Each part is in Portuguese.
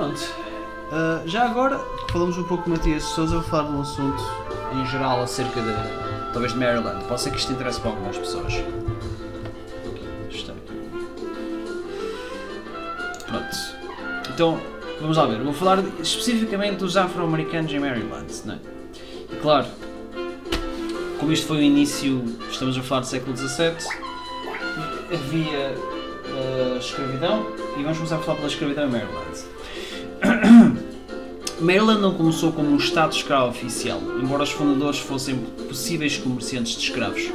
Pronto. Uh, já agora falamos um pouco de Matias Souza, vou falar de um assunto em geral acerca de, talvez de Maryland. Pode ser que isto interesse para algumas pessoas. Pronto. Então, vamos lá ver. Vou falar especificamente dos afro-americanos em Maryland. Não é? E claro, como isto foi o início, estamos a falar do século XVII, havia uh, escravidão e vamos começar a falar pela escravidão em Maryland. Maryland não começou como um Estado escravo oficial, embora os fundadores fossem possíveis comerciantes de escravos.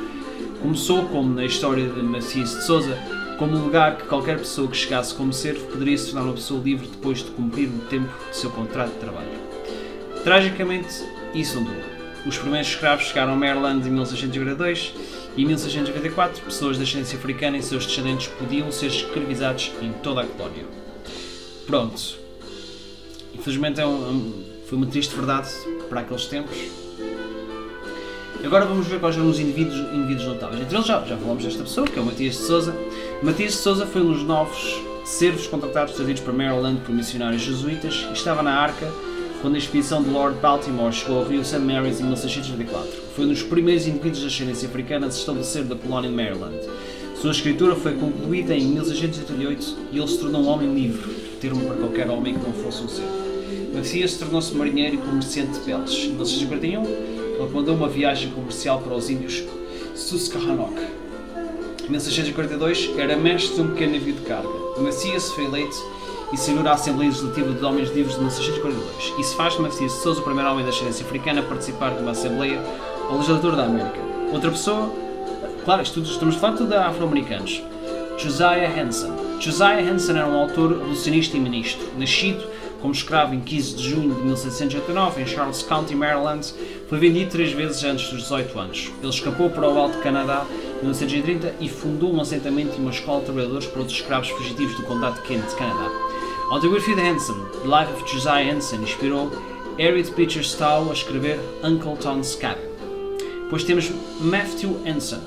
Começou, como na história de Macias de Souza, como um lugar que qualquer pessoa que chegasse como servo poderia se tornar uma pessoa livre depois de cumprir o tempo de seu contrato de trabalho. Tragicamente, isso não durou. Os primeiros escravos chegaram a Maryland em 1692 e em 1694 pessoas de ascendência africana e seus descendentes podiam ser escravizados em toda a colónia. Pronto. Infelizmente é um, foi uma triste verdade para aqueles tempos. Agora vamos ver quais eram os indivíduos, indivíduos notáveis. Entre eles já, já falamos desta pessoa, que é o Matias de Souza. Matias de Souza foi um dos novos servos contratados trazidos para Maryland por missionários jesuítas e estava na arca quando a expedição de Lord Baltimore chegou ao rio St. Mary's em 1624. Foi um dos primeiros indivíduos de ascendência africana a se estabelecer da colónia de Maryland. Sua escritura foi concluída em 1688 e ele se tornou um homem livre, termo para qualquer homem que não fosse um servo. Macias tornou-se marinheiro e comerciante de peles. Em 1641, ele comandou uma viagem comercial para os índios Susquehannock. Em 1642, era mestre de um pequeno navio de carga. Macias foi eleito e serviu à Assembleia Legislativa dos Homens Livres de 1642. Isso faz de Macias de o primeiro homem da ascendência africana a participar de uma Assembleia ou legislatura da América. Outra pessoa, claro, isto tudo, estamos a falar de afro-americanos. Josiah Henson. Josiah Henson era um autor abolicionista e ministro, nascido como escravo em 15 de junho de 1789 em Charles County, Maryland, foi vendido três vezes antes dos 18 anos. Ele escapou para o Alto Canadá em 1930 e fundou um assentamento e uma escola de trabalhadores para outros escravos fugitivos do condado de Kent, Canadá. A autobiografia de Hanson, The Life of Josiah Hanson, inspirou Harriet Beecher Stowe a escrever Uncle Tom's Cabin. Depois temos Matthew Hanson.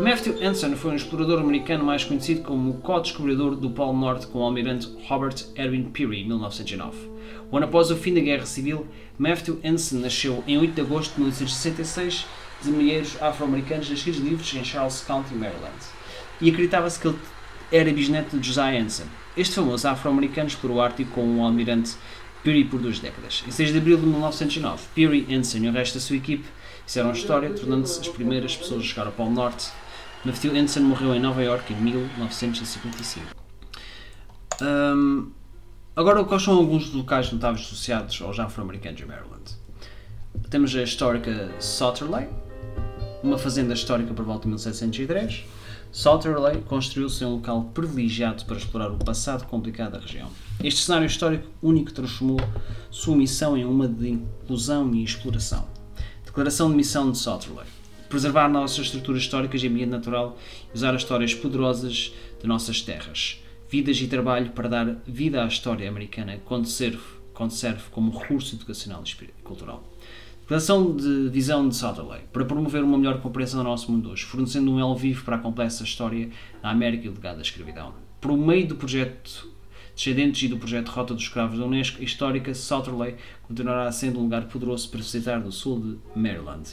Matthew Anson foi um explorador americano mais conhecido como o co-descobridor do Polo Norte com o almirante Robert Erwin Peary, em 1909. Um ano após o fim da Guerra Civil, Matthew Anson nasceu em 8 de agosto de 1966 de milheiros afro-americanos nascidos livres em Charles County, Maryland. E acreditava-se que ele era bisneto de Josiah Anson. Este famoso afro-americano explorou o Ártico com o almirante Peary por duas décadas. Em 6 de abril de 1909, Peary, Anson e o resto da sua equipe fizeram história, tornando-se as primeiras pessoas a chegar ao Polo Norte Matthew Henderson morreu em Nova York em 1955. Um, agora, quais são alguns locais notáveis associados aos afro-americanos em Maryland? Temos a histórica Sauterley, uma fazenda histórica por volta de 1703. Sauterley construiu-se em um local privilegiado para explorar o passado complicado da região. Este cenário histórico único transformou sua missão em uma de inclusão e exploração. Declaração de Missão de Sauterley preservar nossas estruturas históricas e ambiente natural e usar as histórias poderosas de nossas terras, vidas e trabalho para dar vida à história americana quando serve, como recurso educacional e cultural. Declaração de visão de Sutherland para promover uma melhor compreensão do nosso mundo hoje, fornecendo um elo vivo para a complexa história da América e o legado da escravidão. Por meio do projeto Descendentes e do projeto Rota dos Escravos da Unesco, histórica Sutherland continuará sendo um lugar poderoso para visitar do sul de Maryland.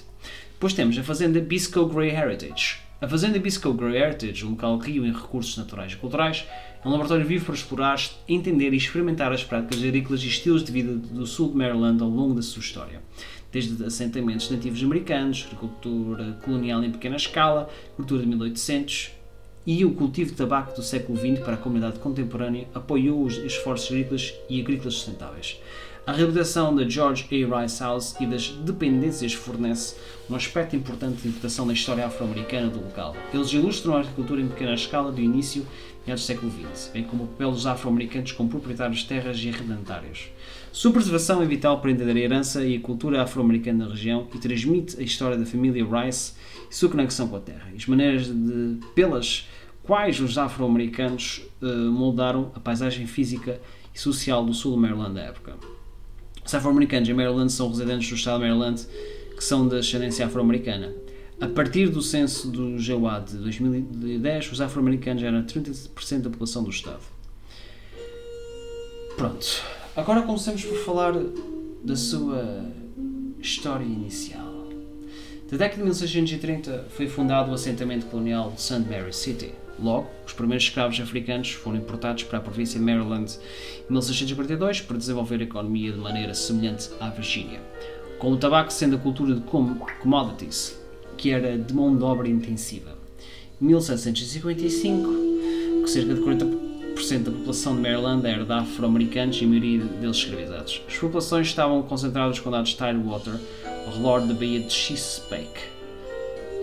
Depois temos a Fazenda Bisco Grey Heritage. A Fazenda Bisco Grey Heritage, um local rio em recursos naturais e culturais, é um laboratório vivo para explorar, entender e experimentar as práticas agrícolas e estilos de vida do sul de Maryland ao longo da sua história. Desde assentamentos nativos americanos, agricultura colonial em pequena escala, cultura de 1800 e o cultivo de tabaco do século XX para a comunidade contemporânea apoiou os esforços agrícolas e agrícolas sustentáveis. A reabilitação da George A. Rice House e das dependências fornece um aspecto importante de importação da história afro-americana do local. Eles ilustram a agricultura em pequena escala do início e do século XX, bem como o papel dos afro-americanos como proprietários de terras e arrendatários. Sua preservação é vital para entender a herança e a cultura afro-americana da região e transmite a história da família Rice e sua conexão com a terra, e as maneiras de, pelas quais os afro-americanos uh, moldaram a paisagem física e social do sul do Maryland da época. Os afro-americanos em Maryland são residentes do estado de Maryland que são de ascendência afro-americana. A partir do censo do GEUA de 2010, os afro-americanos eram 30% da população do estado. Pronto. Agora comecemos por falar da sua história inicial. Na década de 1630 foi fundado o assentamento colonial de St. Mary City. Logo, os primeiros escravos africanos foram importados para a província de Maryland em 1642 para desenvolver a economia de maneira semelhante à Virgínia. Com o tabaco sendo a cultura de commodities, que era de mão de obra intensiva. Em 1755, cerca de 40% da população de Maryland era de afro-americanos e a maioria deles escravizados. As populações estavam concentradas nos condados de Tidewater, ao redor da baía de Chesapeake,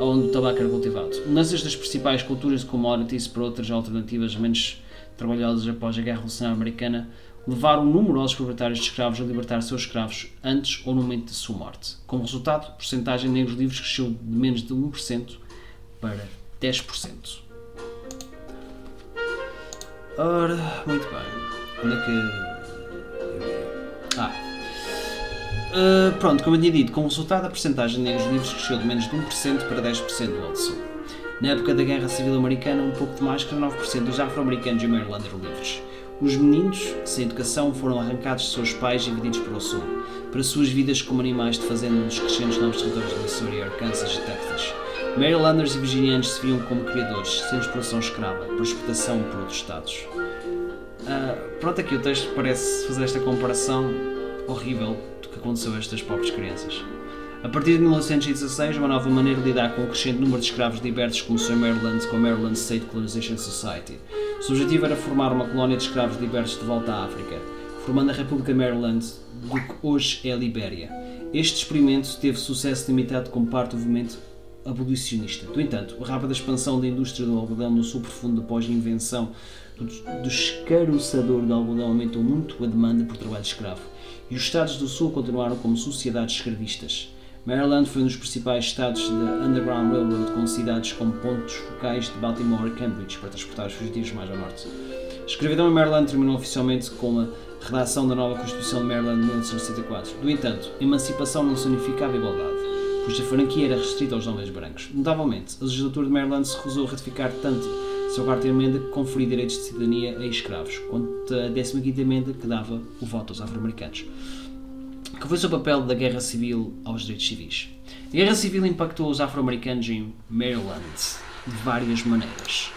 onde o tabaco era cultivado. Mudanças das principais culturas de commodities para outras alternativas menos trabalhosas após a Guerra Revolucionária Americana levaram numerosos proprietários de escravos a libertar seus escravos antes ou no momento de sua morte. Como resultado, a porcentagem de negros livres cresceu de menos de 1% para 10%. Ora, muito bem. Onde é que. Ah. Uh, pronto, como eu tinha dito, como resultado, a porcentagem de negros livres cresceu de menos de 1% para 10% do Alto Sul. Na época da Guerra Civil Americana, um pouco mais que 9% dos afro-americanos de Maryland eram livres. Os meninos, sem educação, foram arrancados de seus pais e vendidos para o sul, para suas vidas como animais de fazenda nos crescentes novos territórios de Missouri, Arkansas e Texas. Marylanders e virginianos se viam como criadores, sem exploração escrava, por exportação por outros estados. Uh, pronto, aqui o texto parece fazer esta comparação horrível aconteceu a estas pobres crianças. A partir de 1916, uma nova maneira de lidar com o crescente número de escravos libertos começou em Maryland com a Maryland State Colonization Society. O seu objetivo era formar uma colónia de escravos libertos de volta à África, formando a República Maryland do que hoje é a Libéria. Este experimento teve sucesso limitado como parte do movimento abolicionista. No entanto, a rápida expansão da indústria do algodão no sul profundo após a invenção do, do escaroçador de algodão aumentou muito a demanda por trabalho escravo, e os estados do sul continuaram como sociedades escravistas. Maryland foi um dos principais estados da Underground Railroad, com cidades como pontos focais de Baltimore e Cambridge para transportar os fugitivos mais ao norte. A escravidão em Maryland terminou oficialmente com a redação da nova Constituição de Maryland de 1964. No entanto, emancipação não significava igualdade, pois a franquia era restrita aos homens brancos. Notavelmente, a legislatura de Maryland se recusou a ratificar tanto quarta emenda que conferia direitos de cidadania a escravos, quanto a 15 emenda que dava o voto aos afro-americanos que foi o papel da Guerra Civil aos direitos civis. A Guerra Civil impactou os afro-americanos em Maryland de várias maneiras.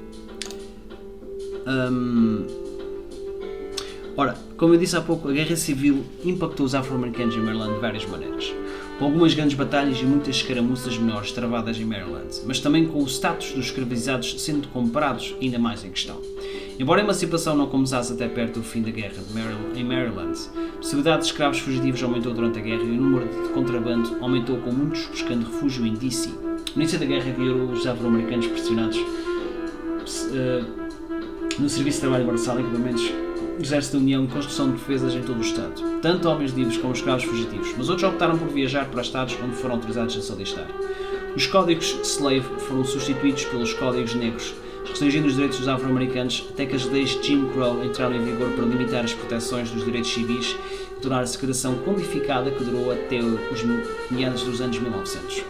Um, ora, como eu disse há pouco, a Guerra Civil impactou os afro-americanos em Maryland de várias maneiras com algumas grandes batalhas e muitas escaramuças menores travadas em Maryland, mas também com o status dos escravizados sendo comparados ainda mais em questão. Embora a emancipação não começasse até perto do fim da guerra em Maryland, a possibilidade de escravos fugitivos aumentou durante a guerra e o número de contrabando aumentou com muitos buscando refúgio em DC. No início da guerra viram os afro-americanos pressionados uh, no serviço de trabalho braçal, equipamentos Exército da União construção de defesas em todo o Estado, tanto homens livres como escravos fugitivos, mas outros optaram por viajar para estados onde foram autorizados a se alistar. Os códigos slave foram substituídos pelos códigos negros, restringindo os direitos dos afro-americanos até que as leis de Jim Crow entraram em vigor para limitar as proteções dos direitos civis e tornar a segregação codificada que durou até os meados dos anos 1900.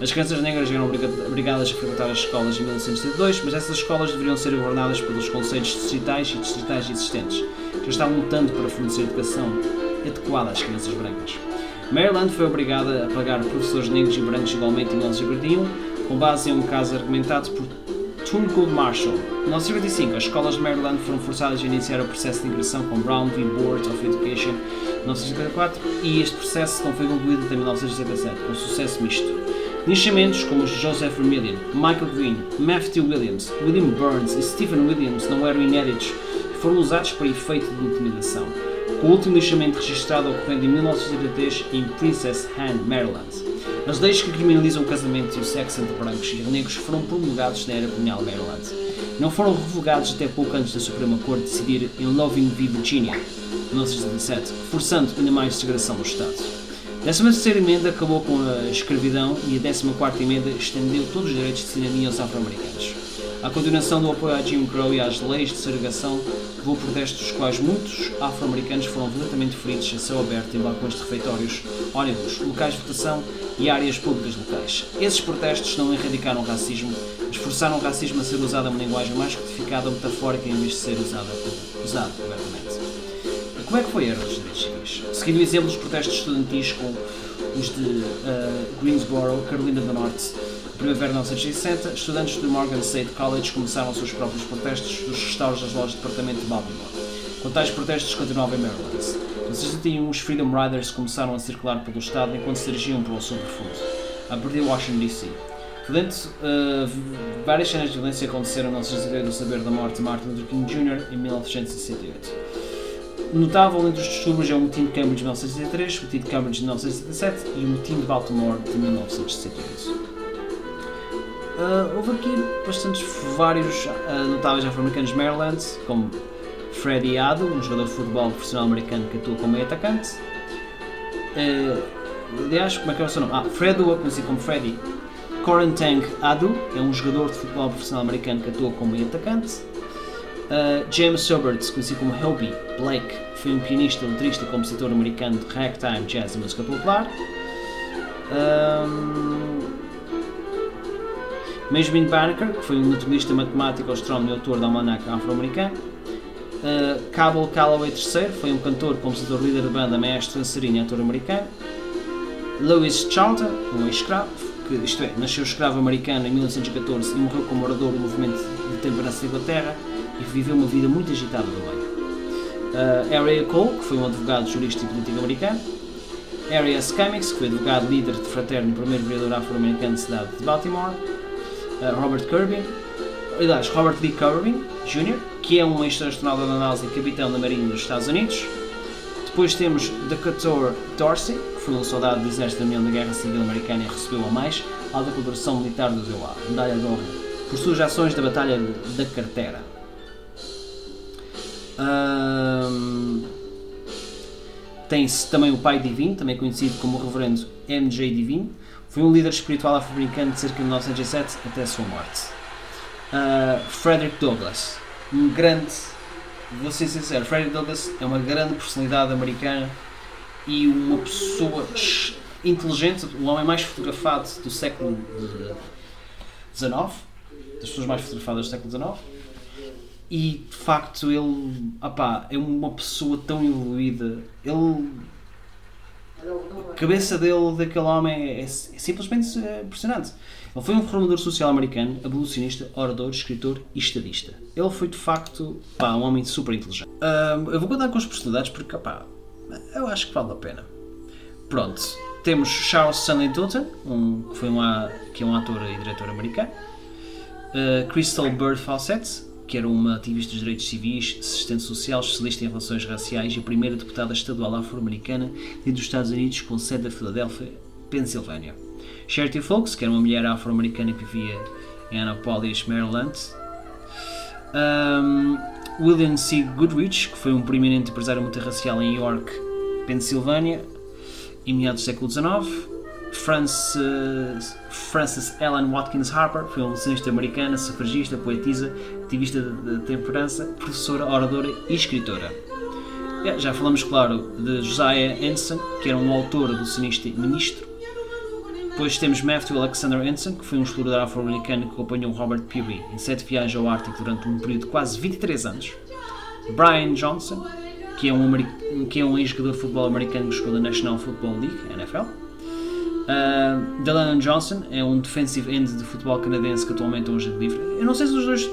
As crianças negras eram obrigadas a frequentar as escolas em 1972, mas essas escolas deveriam ser governadas pelos conselhos distritais e distritais existentes, que estavam lutando para fornecer educação adequada às crianças brancas. Maryland foi obrigada a pagar professores negros e brancos igualmente em 1941, com base em um caso argumentado por Tunco Marshall. Em 1955, as escolas de Maryland foram forçadas a iniciar o processo de integração com Brown v. Board of Education em 1954 e este processo não foi concluído até 1967, com sucesso misto. Linchamentos como os de Joseph Vermillion, Michael Green, Matthew Williams, William Burns e Stephen Williams não eram inéditos e foram usados para efeito de intimidação, com o último lixamento registrado ocorrendo em 1983 em Princess Anne, Maryland. As leis que criminalizam o casamento e o sexo entre brancos e negros foram promulgados na era colonial Maryland. Não foram revogados até pouco antes da Suprema Corte decidir em Loving v. Virginia, 1977, forçando ainda mais segregação no Estado. A 13 emenda acabou com a escravidão e a 14 emenda estendeu todos os direitos de cidadania aos afro-americanos. A continuação do apoio à Jim Crow e às leis de segregação levou protestos dos quais muitos afro-americanos foram violentamente feridos a céu aberto em balcões de refeitórios, ônibus, locais de votação e áreas públicas locais. Esses protestos não erradicaram o racismo, mas forçaram o racismo a ser usado uma linguagem mais codificada ou metafórica em vez de ser usado, usado abertamente como é que foi a dos Direitos Civis? Seguindo o exemplo dos protestos estudantis com os de uh, Greensboro, Carolina do Norte, primavera de 1960, estudantes do Morgan State College começaram seus próprios protestos dos restauros das lojas de departamento de Baltimore. Com tais protestos continuavam em Maryland. Em 1961, os Freedom Riders começaram a circular pelo estado enquanto se dirigiam para o sul profundo, a partir de Washington DC. Portanto, uh, várias cenas de violência aconteceram no 1962 do saber da morte de Martin Luther King Jr. em 1968. Notável entre os distúrbios é o motim de Cambridge de 1963, o motim de Cambridge de 1977 e o motim de Baltimore de 1968. Uh, houve aqui bastantes vários uh, notáveis afro-americanos de Maryland, como Freddie Ado, um jogador de futebol profissional americano que atua como meio atacante. Uh, aliás, como é que é o seu nome? Ah, Fred, conhecido como Freddie, Corentang Adu é um jogador de futebol profissional americano que atua como meio atacante. Uh, James Sobert, conhecido como Hobie Blake, foi um pianista, letrista e compositor americano de ragtime, jazz e música popular. Um, Benjamin Banneker, que foi um naturalista matemático, astrónomo e autor da almanac afro-americano. Uh, Cabell Calloway III foi um cantor, compositor, líder de banda, maestro, dançarino e ator americano. Louis Charlton, um ex-escravo, que, isto é, nasceu escravo americano em 1914 e morreu como orador do movimento de temperança da Inglaterra e viveu uma vida muito agitada do meio. Uh, Harry Cole, que foi um advogado, jurista e político americano. S. Cummings, que foi advogado, líder de fraterno e primeiro vereador afro-americano da cidade de Baltimore. Uh, Robert Kirby, aliás, Robert Lee Kirby Jr., que é um ex-astronauta da NASA e capitão da Marinha dos Estados Unidos. Depois temos Decatur Dorsey, que foi um soldado do exército da União da Guerra Civil Americana e recebeu a mais alta colaboração militar do ZOA, medalha de honra, por suas ações da Batalha da Cartera. Um, Tem-se também o Pai Divino, também conhecido como o Reverendo M.J. Divino. Foi um líder espiritual afro-americano de cerca de 1907 até a sua morte. Uh, Frederick Douglass, um grande, vou ser sincero, Frederick Douglass é uma grande personalidade americana e uma pessoa inteligente, o homem mais fotografado do século XIX, das pessoas mais fotografadas do século XIX e de facto ele opá, é uma pessoa tão evoluída. Ele. A cabeça dele, daquele homem, é, é simplesmente impressionante. Ele foi um reformador social americano, abolicionista, orador, escritor e estadista. Ele foi de facto pá, um homem super inteligente. Eu vou contar com as personalidades porque opá, eu acho que vale a pena. Pronto, temos Charles Stanley Dalton, um, que, foi um, que é um ator e diretor americano. Uh, Crystal Bird Fawcett, que era uma ativista dos direitos civis, assistente social, especialista em relações raciais e a primeira deputada estadual afro-americana dos Estados Unidos com sede da Filadélfia, Pensilvânia. Charity Fox, que era uma mulher afro-americana que vivia em Annapolis, Maryland. Um, William C. Goodrich, que foi um proeminente empresário multirracial em York, Pensilvânia, em meados do século XIX. Frances, Frances Ellen Watkins Harper foi uma lecionista americana, sufragista, poetisa, ativista de temperança, professora, oradora e escritora. Já falamos, claro, de Josiah Anson, que era um autor, abolicionista e ministro. Depois temos Matthew Alexander Anson, que foi um explorador afro-americano que acompanhou Robert Peary em sete viagens ao Ártico durante um período de quase 23 anos. Brian Johnson, que é um, que é um ex-jogador de futebol americano que jogou na National Football League, NFL. Uh, Delaney Johnson é um defensive end de futebol canadense que atualmente é um livre. Eu não sei se os dois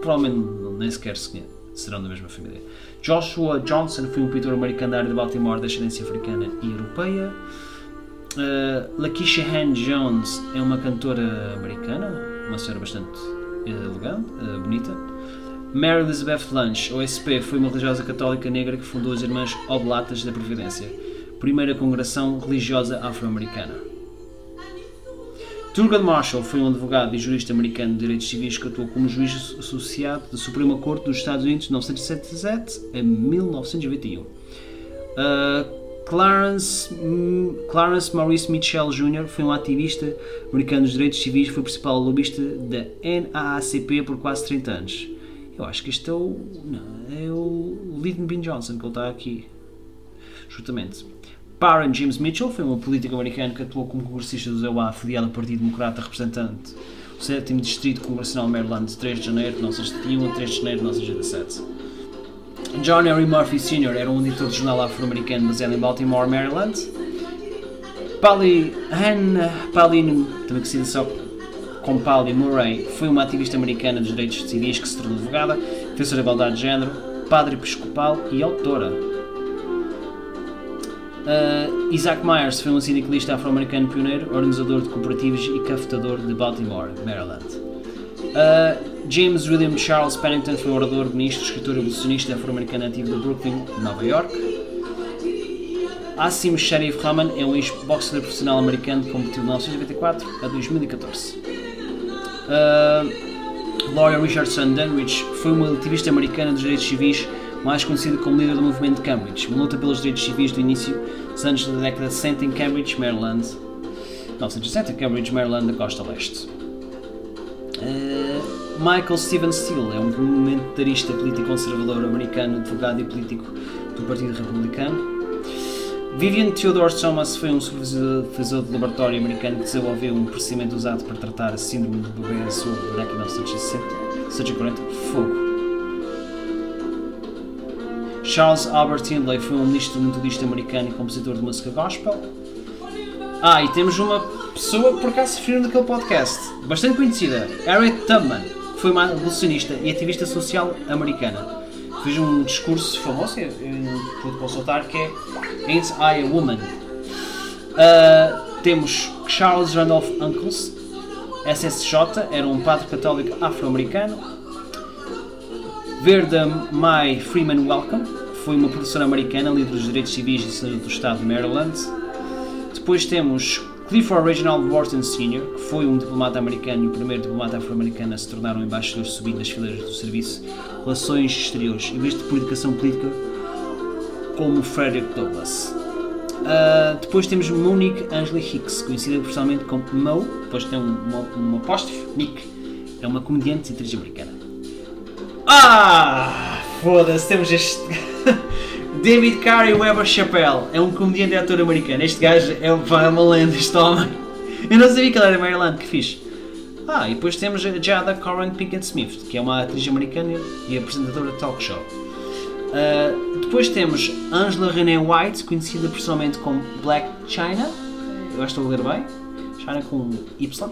provavelmente nem sequer serão da mesma família. Joshua Johnson foi um pintor americano da de Baltimore de ascendência africana e europeia. Uh, Lakeisha Han Jones é uma cantora americana, uma senhora bastante elegante, uh, bonita. Mary Elizabeth Lunch, OSP, foi uma religiosa católica negra que fundou as Irmãs Oblatas da Providência, primeira congregação religiosa afro-americana. Thurgood Marshall foi um advogado e jurista americano de direitos civis que atuou como juiz associado da Suprema Corte dos Estados Unidos de 1977 a 1921. Uh, Clarence, Clarence Maurice Mitchell Jr. foi um ativista americano dos direitos civis e foi principal lobista da NAACP por quase 30 anos. Eu acho que este é o. Não, é o Lyndon B. Johnson que ele está aqui. Justamente. Baron James Mitchell foi um político americano que atuou como congressista do ZEUA afiliado ao Partido Democrata representante o 7 Distrito Congressional Maryland de 3 de janeiro de 1971 a 3 de janeiro de 1987. John Henry Murphy Sr. era um editor de jornal afro-americano baseado em Baltimore, Maryland. Polly Anne Pauline, também conhecida só como Polly Murray, foi uma ativista americana dos direitos civis que se tornou advogada, defensora da igualdade de género, padre episcopal e autora. Uh, Isaac Myers foi um sindicalista afro-americano pioneiro, organizador de cooperativos e cafetador de Baltimore, Maryland. Uh, James William Charles Pennington foi orador, ministro, escritor abolicionista afro-americano nativo de Brooklyn, Nova York. Assim Sharif Rahman é um ex-boxer profissional americano que competiu de 1994 a 2014. Uh, Laura Richardson Dunwich foi uma ativista americana dos direitos civis, mais conhecida como líder do movimento de Cambridge, uma luta pelos direitos civis do início dos anos da década de 60 em Cambridge, Maryland. 1960, Cambridge, Maryland, da costa leste. Uh, Michael Steven Steele é um comentarista político conservador americano, advogado e político do Partido Republicano. Vivian Theodore Thomas foi um supervisor de laboratório americano que desenvolveu um procedimento usado para tratar a síndrome do bebê azul da década de 1940, fogo. Charles Albert Hindley foi um metodista americano e compositor de música gospel. Ah, e temos uma pessoa que por acaso referiu naquele podcast, bastante conhecida, Harriet Tubman foi uma abolicionista e ativista social americana. Fez um discurso famoso, eu pude consultar, que é Ain't I a Woman? Uh, temos Charles Randolph Uncles, SSJ, era um padre católico afro-americano. Verda Mai Freeman Welcome, foi uma professora americana, líder dos direitos civis e do estado de Maryland. Depois temos Clifford Reginald Wharton Sr., que foi um diplomata americano e o primeiro diplomata afro-americano a se tornar um embaixador subindo das fileiras do Serviço Relações Exteriores, em vez de publicação política, como Frederick Douglass. Uh, depois temos Monique Angela Hicks, conhecida profissionalmente como Mo, depois tem um, uma, apóstrofe, Nick, é uma comediante e atriz americana. Ah! Foda-se, temos este. David Carey Weber Chappelle é um comediante e ator americano. Este gajo é, é uma lenda, este homem. Eu não sabia que ele era Maryland, que fixe. Ah, e depois temos a Jada Coran Pinkett Smith, que é uma atriz americana e apresentadora de talk show. Uh, depois temos Angela Renee White, conhecida pessoalmente como Black China. Eu acho que estou a ler bem. China com Y.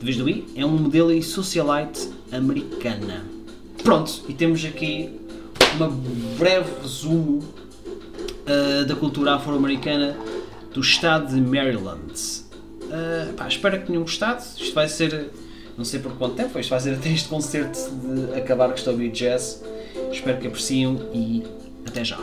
De vez do I. É um modelo e socialite americana. Pronto, e temos aqui um breve resumo uh, da cultura afro-americana do estado de Maryland. Uh, pá, espero que tenham gostado. Isto vai ser, não sei por quanto tempo, isto vai ser até este concerto de acabar que estou a ouvir jazz. Espero que apreciam e até já.